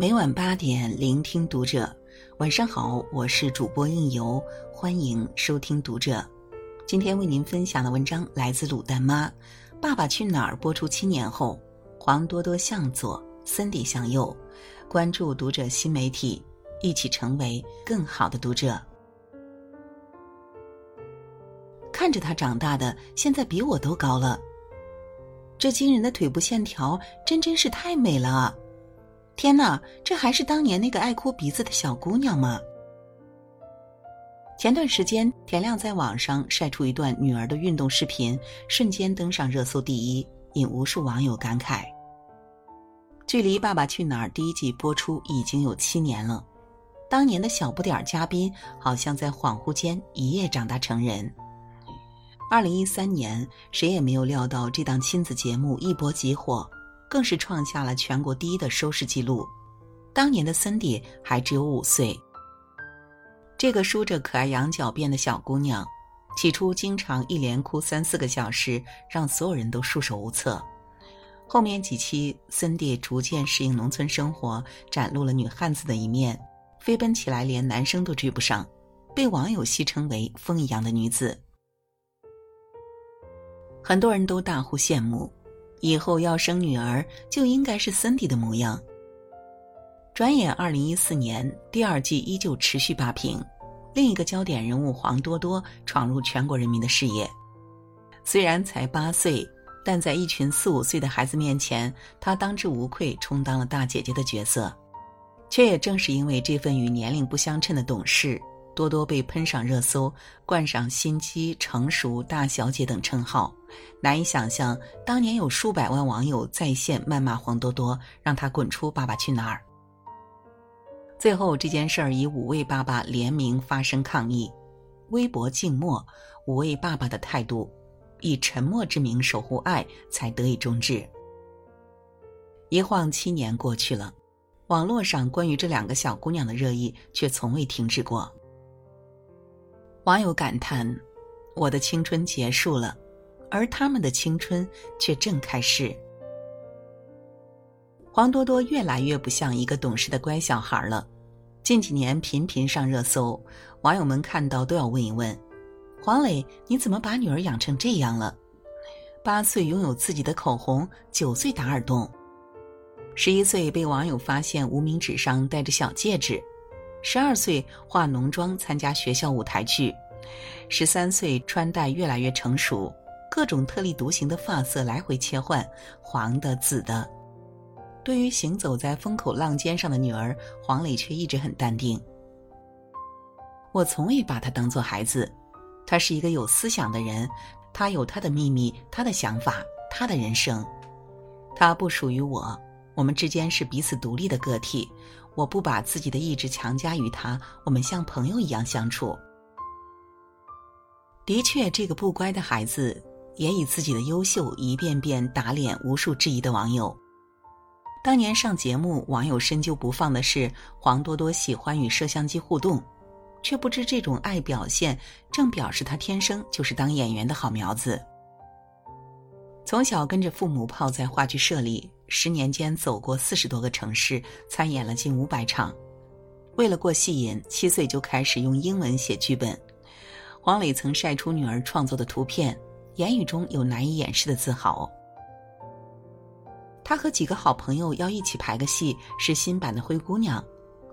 每晚八点，聆听读者。晚上好，我是主播应由，欢迎收听读者。今天为您分享的文章来自卤蛋妈。《爸爸去哪儿》播出七年后，黄多多向左，森迪向右。关注读者新媒体，一起成为更好的读者。看着他长大的，现在比我都高了。这惊人的腿部线条，真真是太美了！天哪，这还是当年那个爱哭鼻子的小姑娘吗？前段时间，田亮在网上晒出一段女儿的运动视频，瞬间登上热搜第一，引无数网友感慨。距离《爸爸去哪儿》第一季播出已经有七年了，当年的小不点儿嘉宾，好像在恍惚间一夜长大成人。二零一三年，谁也没有料到这档亲子节目一波即火。更是创下了全国第一的收视记录。当年的森迪还只有五岁。这个梳着可爱羊角辫的小姑娘，起初经常一连哭三四个小时，让所有人都束手无策。后面几期，森迪逐渐适应农村生活，展露了女汉子的一面，飞奔起来连男生都追不上，被网友戏称为“风一样的女子”。很多人都大呼羡慕。以后要生女儿，就应该是森迪的模样。转眼二零一四年，第二季依旧持续霸屏，另一个焦点人物黄多多闯入全国人民的视野。虽然才八岁，但在一群四五岁的孩子面前，他当之无愧充当了大姐姐的角色。却也正是因为这份与年龄不相称的懂事。多多被喷上热搜，冠上心机、成熟、大小姐等称号，难以想象当年有数百万网友在线谩骂黄多多，让他滚出《爸爸去哪儿》。最后这件事儿以五位爸爸联名发声抗议，微博静默，五位爸爸的态度以沉默之名守护爱，才得以终止。一晃七年过去了，网络上关于这两个小姑娘的热议却从未停止过。网友感叹：“我的青春结束了，而他们的青春却正开始。”黄多多越来越不像一个懂事的乖小孩了，近几年频频上热搜，网友们看到都要问一问：“黄磊，你怎么把女儿养成这样了？”八岁拥有自己的口红，九岁打耳洞，十一岁被网友发现无名指上戴着小戒指。十二岁化浓妆参加学校舞台剧，十三岁穿戴越来越成熟，各种特立独行的发色来回切换，黄的、紫的。对于行走在风口浪尖上的女儿，黄磊却一直很淡定。我从未把他当做孩子，他是一个有思想的人，他有他的秘密，他的想法，他的人生，他不属于我，我们之间是彼此独立的个体。我不把自己的意志强加于他，我们像朋友一样相处。的确，这个不乖的孩子也以自己的优秀一遍遍打脸无数质疑的网友。当年上节目，网友深究不放的是黄多多喜欢与摄像机互动，却不知这种爱表现正表示他天生就是当演员的好苗子。从小跟着父母泡在话剧社里。十年间走过四十多个城市，参演了近五百场。为了过戏瘾，七岁就开始用英文写剧本。黄磊曾晒出女儿创作的图片，言语中有难以掩饰的自豪。他和几个好朋友要一起排个戏，是新版的《灰姑娘》，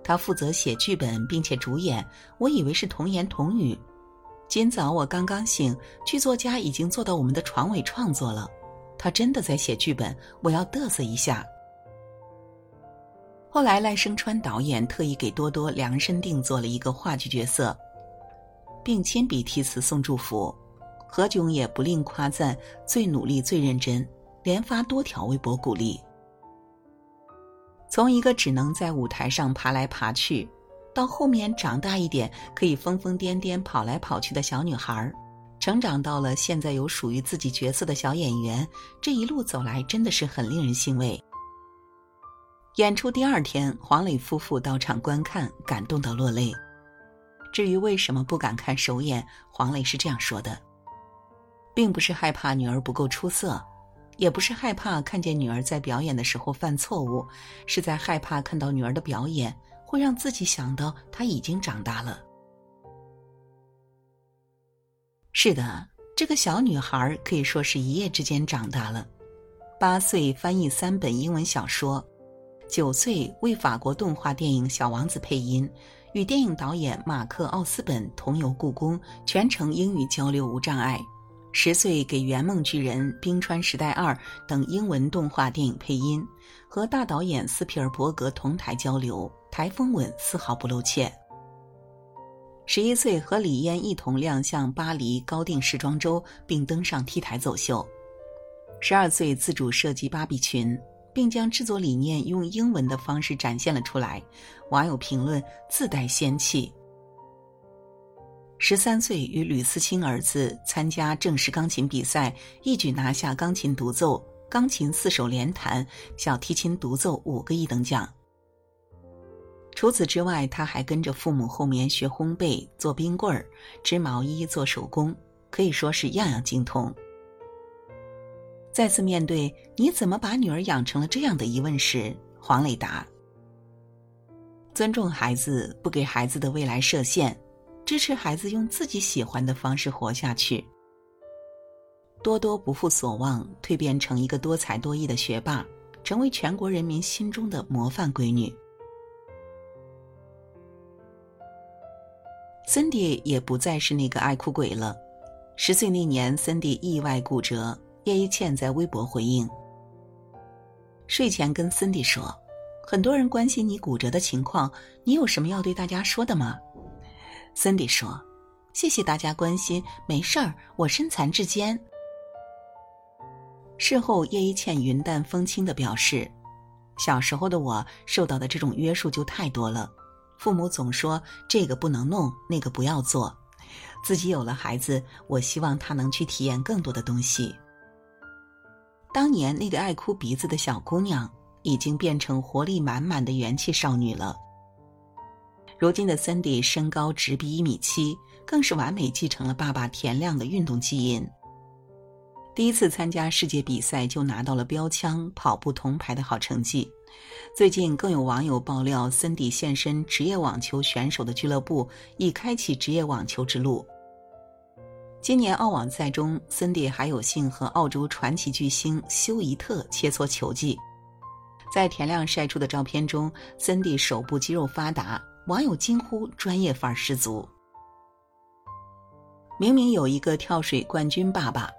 他负责写剧本并且主演。我以为是童言童语。今早我刚刚醒，剧作家已经坐到我们的床尾创作了。他真的在写剧本，我要嘚瑟一下。后来赖声川导演特意给多多量身定做了一个话剧角色，并亲笔题词送祝福。何炅也不吝夸赞最努力、最认真，连发多条微博鼓励。从一个只能在舞台上爬来爬去，到后面长大一点可以疯疯癫癫跑来跑去的小女孩儿。成长到了现在有属于自己角色的小演员，这一路走来真的是很令人欣慰。演出第二天，黄磊夫妇到场观看，感动到落泪。至于为什么不敢看首演，黄磊是这样说的：“并不是害怕女儿不够出色，也不是害怕看见女儿在表演的时候犯错误，是在害怕看到女儿的表演会让自己想到她已经长大了。是的，这个小女孩可以说是一夜之间长大了。八岁翻译三本英文小说，九岁为法国动画电影《小王子》配音，与电影导演马克·奥斯本同游故宫，全程英语交流无障碍。十岁给《圆梦巨人》《冰川时代二》等英文动画电影配音，和大导演斯皮尔伯格同台交流，台风吻丝毫不露怯。十一岁和李嫣一同亮相巴黎高定时装周，并登上 T 台走秀。十二岁自主设计芭比裙，并将制作理念用英文的方式展现了出来，网友评论自带仙气。十三岁与吕思清儿子参加正式钢琴比赛，一举拿下钢琴独奏、钢琴四手联弹、小提琴独奏五个一等奖。除此之外，他还跟着父母后面学烘焙、做冰棍儿、织毛衣、做手工，可以说是样样精通。再次面对“你怎么把女儿养成了这样的”疑问时，黄磊答：“尊重孩子，不给孩子的未来设限，支持孩子用自己喜欢的方式活下去。多多不负所望，蜕变成一个多才多艺的学霸，成为全国人民心中的模范闺女。”森迪也不再是那个爱哭鬼了。十岁那年，森迪意外骨折。叶一茜在微博回应：睡前跟森迪说，很多人关心你骨折的情况，你有什么要对大家说的吗？森迪说：谢谢大家关心，没事儿，我身残志坚。事后，叶一茜云淡风轻的表示：小时候的我受到的这种约束就太多了。父母总说这个不能弄，那个不要做。自己有了孩子，我希望他能去体验更多的东西。当年那个爱哭鼻子的小姑娘，已经变成活力满满的元气少女了。如今的 Cindy 身高直逼一米七，更是完美继承了爸爸田亮的运动基因。第一次参加世界比赛就拿到了标枪、跑步铜牌的好成绩。最近更有网友爆料，森迪现身职业网球选手的俱乐部，已开启职业网球之路。今年澳网赛中，森迪还有幸和澳洲传奇巨星休伊特切磋球技。在田亮晒出的照片中，森迪手部肌肉发达，网友惊呼专业范儿十足。明明有一个跳水冠军爸爸，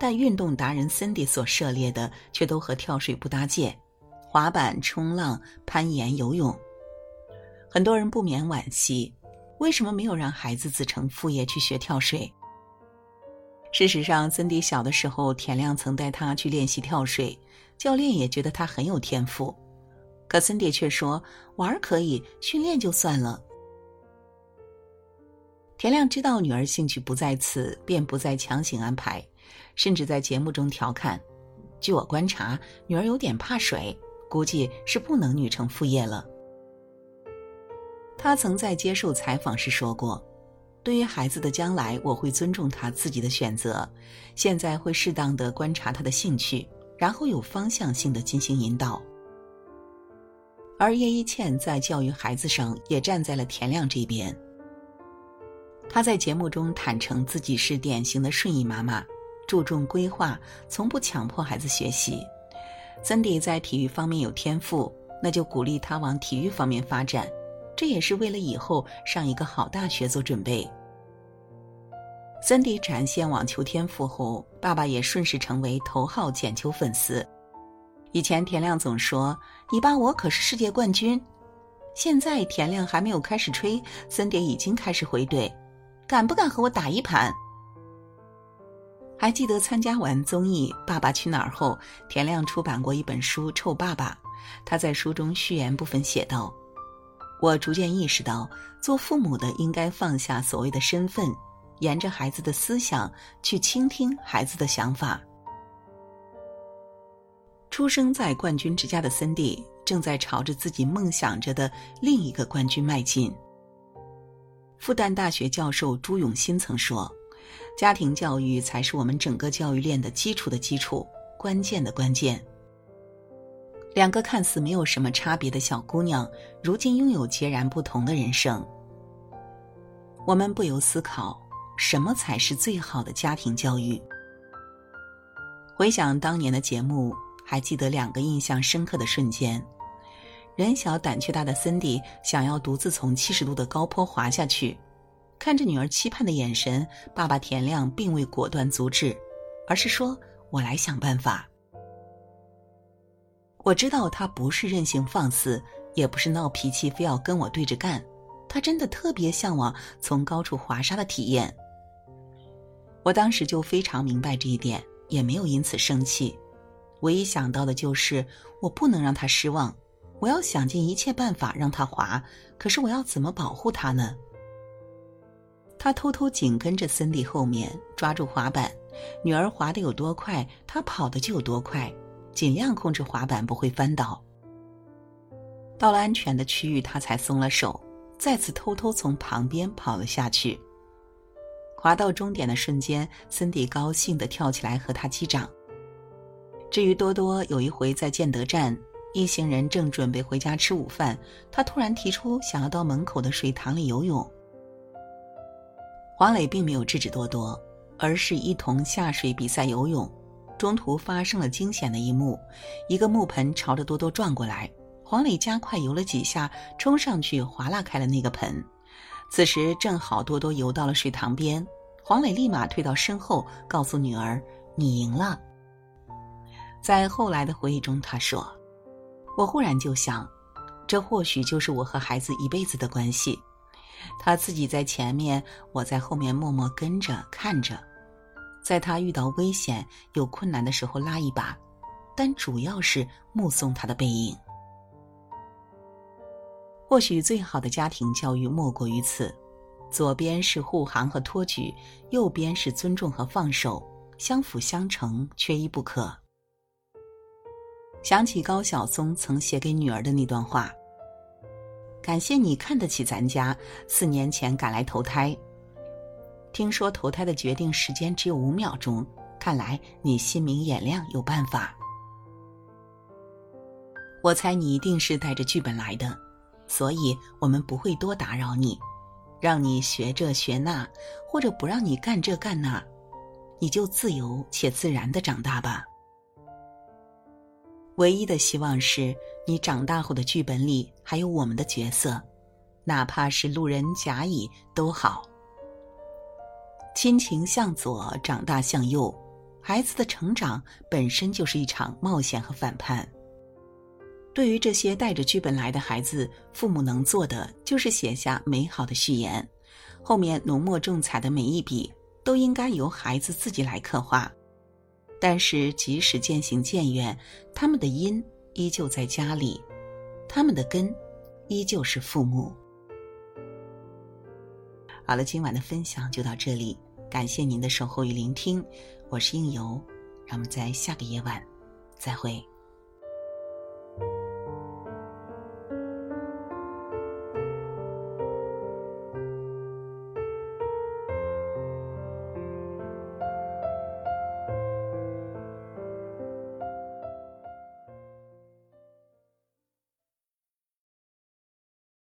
但运动达人森迪所涉猎的却都和跳水不搭界。滑板、冲浪、攀岩、游泳，很多人不免惋惜：为什么没有让孩子子承父业去学跳水？事实上，森迪小的时候，田亮曾带他去练习跳水，教练也觉得他很有天赋，可森迪却说：“玩可以，训练就算了。”田亮知道女儿兴趣不在此，便不再强行安排，甚至在节目中调侃：“据我观察，女儿有点怕水。”估计是不能女承父业了。他曾在接受采访时说过：“对于孩子的将来，我会尊重他自己的选择，现在会适当的观察他的兴趣，然后有方向性的进行引导。”而叶一茜在教育孩子上也站在了田亮这边。他在节目中坦诚自己是典型的顺义妈妈，注重规划，从不强迫孩子学习。森迪在体育方面有天赋，那就鼓励他往体育方面发展，这也是为了以后上一个好大学做准备。森迪展现网球天赋后，爸爸也顺势成为头号捡球粉丝。以前田亮总说：“你爸我可是世界冠军。”现在田亮还没有开始吹，森迪已经开始回怼：“敢不敢和我打一盘？”还记得参加完综艺《爸爸去哪儿》后，田亮出版过一本书《臭爸爸》。他在书中序言部分写道：“我逐渐意识到，做父母的应该放下所谓的身份，沿着孩子的思想去倾听孩子的想法。”出生在冠军之家的森迪，正在朝着自己梦想着的另一个冠军迈进。复旦大学教授朱永新曾说。家庭教育才是我们整个教育链的基础的基础，关键的关键。两个看似没有什么差别的小姑娘，如今拥有截然不同的人生。我们不由思考，什么才是最好的家庭教育？回想当年的节目，还记得两个印象深刻的瞬间：人小胆却大的森迪想要独自从七十度的高坡滑下去，看着女儿期盼的眼神，爸爸田亮并未果断阻止，而是说：“我来想办法。”我知道他不是任性放肆，也不是闹脾气，非要跟我对着干。他真的特别向往从高处滑沙的体验。我当时就非常明白这一点，也没有因此生气。唯一想到的就是我不能让他失望，我要想尽一切办法让他滑。可是我要怎么保护他呢？他偷偷紧跟着森迪后面，抓住滑板。女儿滑的有多快，他跑的就有多快。尽量控制滑板不会翻倒。到了安全的区域，他才松了手，再次偷偷从旁边跑了下去。滑到终点的瞬间，森迪高兴地跳起来和他击掌。至于多多，有一回在建德站，一行人正准备回家吃午饭，他突然提出想要到门口的水塘里游泳。黄磊并没有制止多多，而是一同下水比赛游泳。中途发生了惊险的一幕，一个木盆朝着多多撞过来，黄磊加快游了几下，冲上去划拉开了那个盆。此时正好多多游到了水塘边，黄磊立马退到身后，告诉女儿：“你赢了。”在后来的回忆中，他说：“我忽然就想，这或许就是我和孩子一辈子的关系。他自己在前面，我在后面默默跟着看着。”在他遇到危险、有困难的时候拉一把，但主要是目送他的背影。或许最好的家庭教育莫过于此：左边是护航和托举，右边是尊重和放手，相辅相成，缺一不可。想起高晓松曾写给女儿的那段话：“感谢你看得起咱家，四年前赶来投胎。”听说投胎的决定时间只有五秒钟，看来你心明眼亮，有办法。我猜你一定是带着剧本来的，所以我们不会多打扰你，让你学这学那，或者不让你干这干那，你就自由且自然的长大吧。唯一的希望是你长大后的剧本里还有我们的角色，哪怕是路人甲乙都好。亲情向左，长大向右。孩子的成长本身就是一场冒险和反叛。对于这些带着剧本来的孩子，父母能做的就是写下美好的序言，后面浓墨重彩的每一笔都应该由孩子自己来刻画。但是，即使渐行渐远，他们的因依旧在家里，他们的根依旧是父母。好了，今晚的分享就到这里。感谢您的守候与聆听，我是应由，让我们在下个夜晚再会。